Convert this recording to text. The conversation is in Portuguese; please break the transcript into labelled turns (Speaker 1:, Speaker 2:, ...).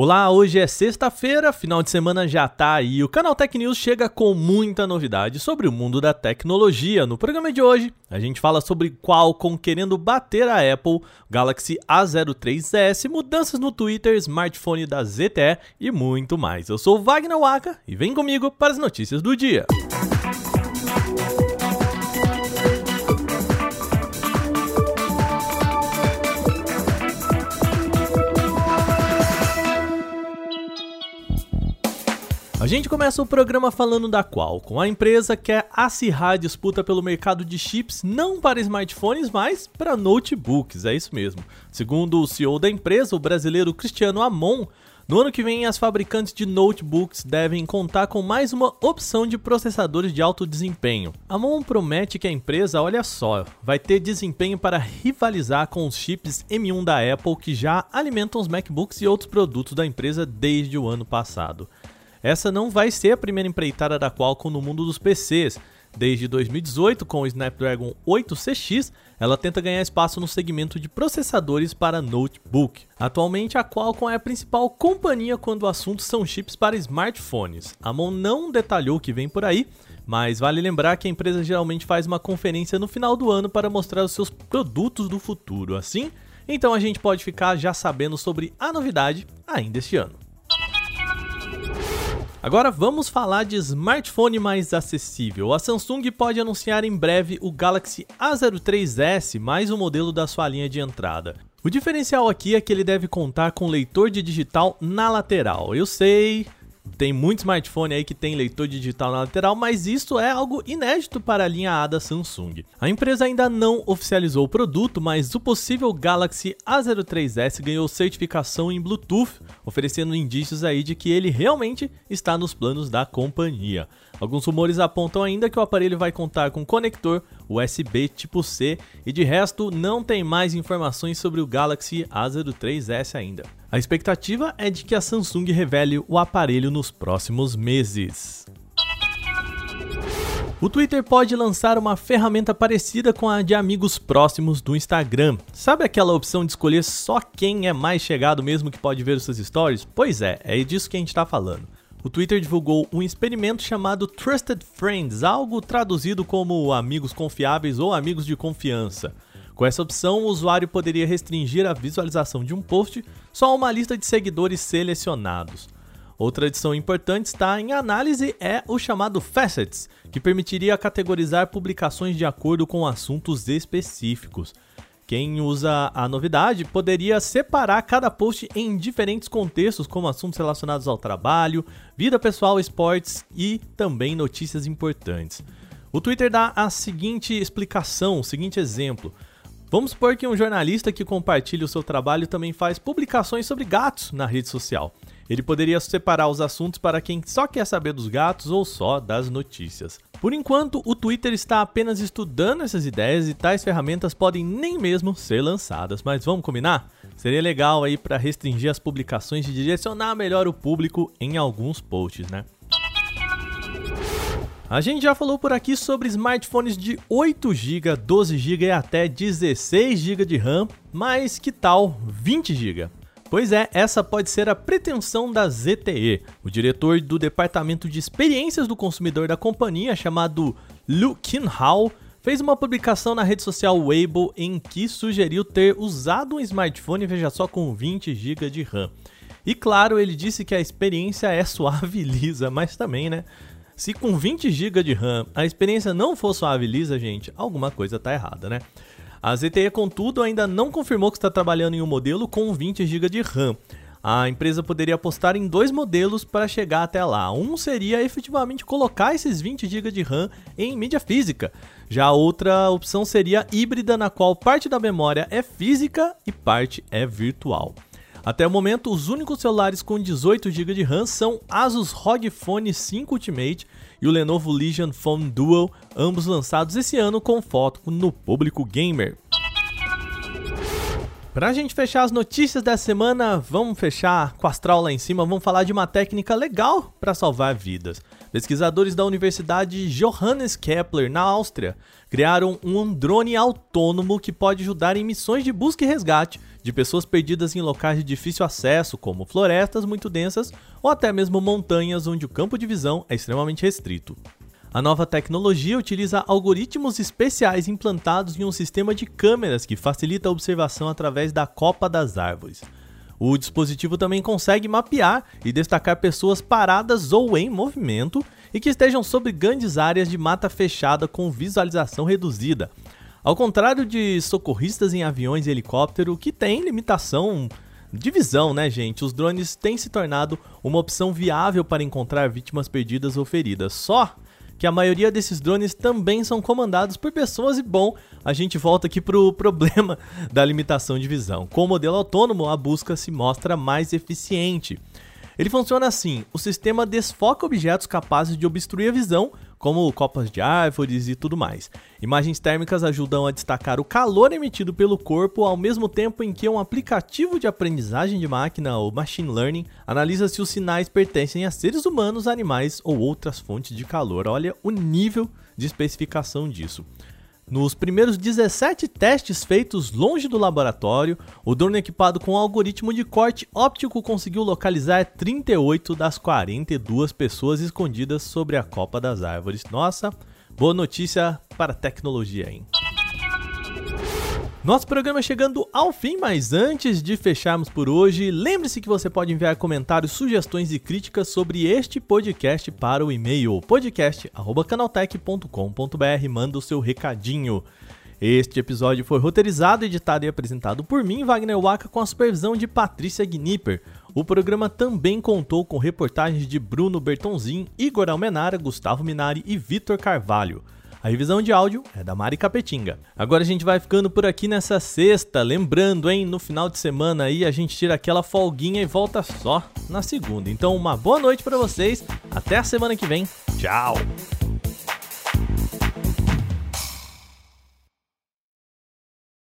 Speaker 1: Olá, hoje é sexta-feira, final de semana já tá aí. O canal Tech News chega com muita novidade sobre o mundo da tecnologia. No programa de hoje, a gente fala sobre Qualcomm querendo bater a Apple, Galaxy A03s, mudanças no Twitter, smartphone da ZTE e muito mais. Eu sou Wagner Waka e vem comigo para as notícias do dia. A gente começa o programa falando da Qualcomm. A empresa quer acirrar a disputa pelo mercado de chips não para smartphones, mas para notebooks. É isso mesmo. Segundo o CEO da empresa, o brasileiro Cristiano Amon, no ano que vem, as fabricantes de notebooks devem contar com mais uma opção de processadores de alto desempenho. A Mon promete que a empresa, olha só, vai ter desempenho para rivalizar com os chips M1 da Apple que já alimentam os MacBooks e outros produtos da empresa desde o ano passado. Essa não vai ser a primeira empreitada da Qualcomm no mundo dos PCs. Desde 2018, com o Snapdragon 8CX, ela tenta ganhar espaço no segmento de processadores para notebook. Atualmente, a Qualcomm é a principal companhia quando o assunto são chips para smartphones. A Mon não detalhou o que vem por aí, mas vale lembrar que a empresa geralmente faz uma conferência no final do ano para mostrar os seus produtos do futuro. Assim, então a gente pode ficar já sabendo sobre a novidade ainda este ano. Agora vamos falar de smartphone mais acessível. A Samsung pode anunciar em breve o Galaxy A03s, mais um modelo da sua linha de entrada. O diferencial aqui é que ele deve contar com leitor de digital na lateral. Eu sei, tem muito smartphone aí que tem leitor digital na lateral, mas isso é algo inédito para a linha A da Samsung. A empresa ainda não oficializou o produto, mas o possível Galaxy A03s ganhou certificação em Bluetooth, oferecendo indícios aí de que ele realmente está nos planos da companhia. Alguns rumores apontam ainda que o aparelho vai contar com conector USB tipo C e de resto não tem mais informações sobre o Galaxy A03s ainda. A expectativa é de que a Samsung revele o aparelho nos próximos meses. O Twitter pode lançar uma ferramenta parecida com a de amigos próximos do Instagram. Sabe aquela opção de escolher só quem é mais chegado mesmo que pode ver os seus stories? Pois é, é disso que a gente está falando o Twitter divulgou um experimento chamado Trusted Friends, algo traduzido como amigos confiáveis ou amigos de confiança. Com essa opção, o usuário poderia restringir a visualização de um post só a uma lista de seguidores selecionados. Outra adição importante está em análise é o chamado Facets, que permitiria categorizar publicações de acordo com assuntos específicos. Quem usa a novidade poderia separar cada post em diferentes contextos, como assuntos relacionados ao trabalho, vida pessoal, esportes e também notícias importantes. O Twitter dá a seguinte explicação, o seguinte exemplo. Vamos supor que um jornalista que compartilha o seu trabalho também faz publicações sobre gatos na rede social. Ele poderia separar os assuntos para quem só quer saber dos gatos ou só das notícias. Por enquanto, o Twitter está apenas estudando essas ideias e tais ferramentas podem nem mesmo ser lançadas, mas vamos combinar? Seria legal aí para restringir as publicações e direcionar melhor o público em alguns posts, né? A gente já falou por aqui sobre smartphones de 8 GB, 12 GB e até 16 GB de RAM, mas que tal 20 GB? Pois é, essa pode ser a pretensão da ZTE. O diretor do Departamento de Experiências do Consumidor da companhia, chamado Lu Kinhao, fez uma publicação na rede social Weibo em que sugeriu ter usado um smartphone, veja só, com 20 GB de RAM. E claro, ele disse que a experiência é suave e lisa, mas também, né? Se com 20 GB de RAM a experiência não for suave e lisa, gente, alguma coisa tá errada, né? A ZTE, contudo, ainda não confirmou que está trabalhando em um modelo com 20 GB de RAM. A empresa poderia apostar em dois modelos para chegar até lá. Um seria efetivamente colocar esses 20 GB de RAM em mídia física. Já a outra opção seria híbrida, na qual parte da memória é física e parte é virtual. Até o momento, os únicos celulares com 18 GB de RAM são Asus ROG Phone 5 Ultimate e o Lenovo Legion Phone Dual, ambos lançados esse ano com foco no público gamer. Pra gente fechar as notícias dessa semana, vamos fechar com astral lá em cima, vamos falar de uma técnica legal para salvar vidas. Pesquisadores da Universidade Johannes Kepler, na Áustria, criaram um drone autônomo que pode ajudar em missões de busca e resgate de pessoas perdidas em locais de difícil acesso, como florestas muito densas ou até mesmo montanhas onde o campo de visão é extremamente restrito. A nova tecnologia utiliza algoritmos especiais implantados em um sistema de câmeras que facilita a observação através da copa das árvores. O dispositivo também consegue mapear e destacar pessoas paradas ou em movimento e que estejam sobre grandes áreas de mata fechada com visualização reduzida. Ao contrário de socorristas em aviões e helicóptero que têm limitação de visão, né, gente? Os drones têm se tornado uma opção viável para encontrar vítimas perdidas ou feridas. Só que a maioria desses drones também são comandados por pessoas e bom, a gente volta aqui pro problema da limitação de visão. Com o modelo autônomo, a busca se mostra mais eficiente. Ele funciona assim: o sistema desfoca objetos capazes de obstruir a visão, como copas de árvores e tudo mais. Imagens térmicas ajudam a destacar o calor emitido pelo corpo, ao mesmo tempo em que um aplicativo de aprendizagem de máquina, ou machine learning, analisa se os sinais pertencem a seres humanos, animais ou outras fontes de calor. Olha o nível de especificação disso. Nos primeiros 17 testes feitos longe do laboratório, o drone equipado com um algoritmo de corte óptico conseguiu localizar 38 das 42 pessoas escondidas sobre a copa das árvores. Nossa, boa notícia para a tecnologia, hein? Nosso programa chegando ao fim, mas antes de fecharmos por hoje, lembre-se que você pode enviar comentários, sugestões e críticas sobre este podcast para o e-mail podcast@canaltech.com.br. Manda o seu recadinho. Este episódio foi roteirizado, editado e apresentado por mim, Wagner Waka, com a supervisão de Patrícia Gnipper. O programa também contou com reportagens de Bruno Bertonzin, Igor Almenara, Gustavo Minari e Vitor Carvalho. A revisão de áudio é da Mari Capetinga. Agora a gente vai ficando por aqui nessa sexta, lembrando, hein, no final de semana aí a gente tira aquela folguinha e volta só na segunda. Então uma boa noite para vocês, até a semana que vem. Tchau.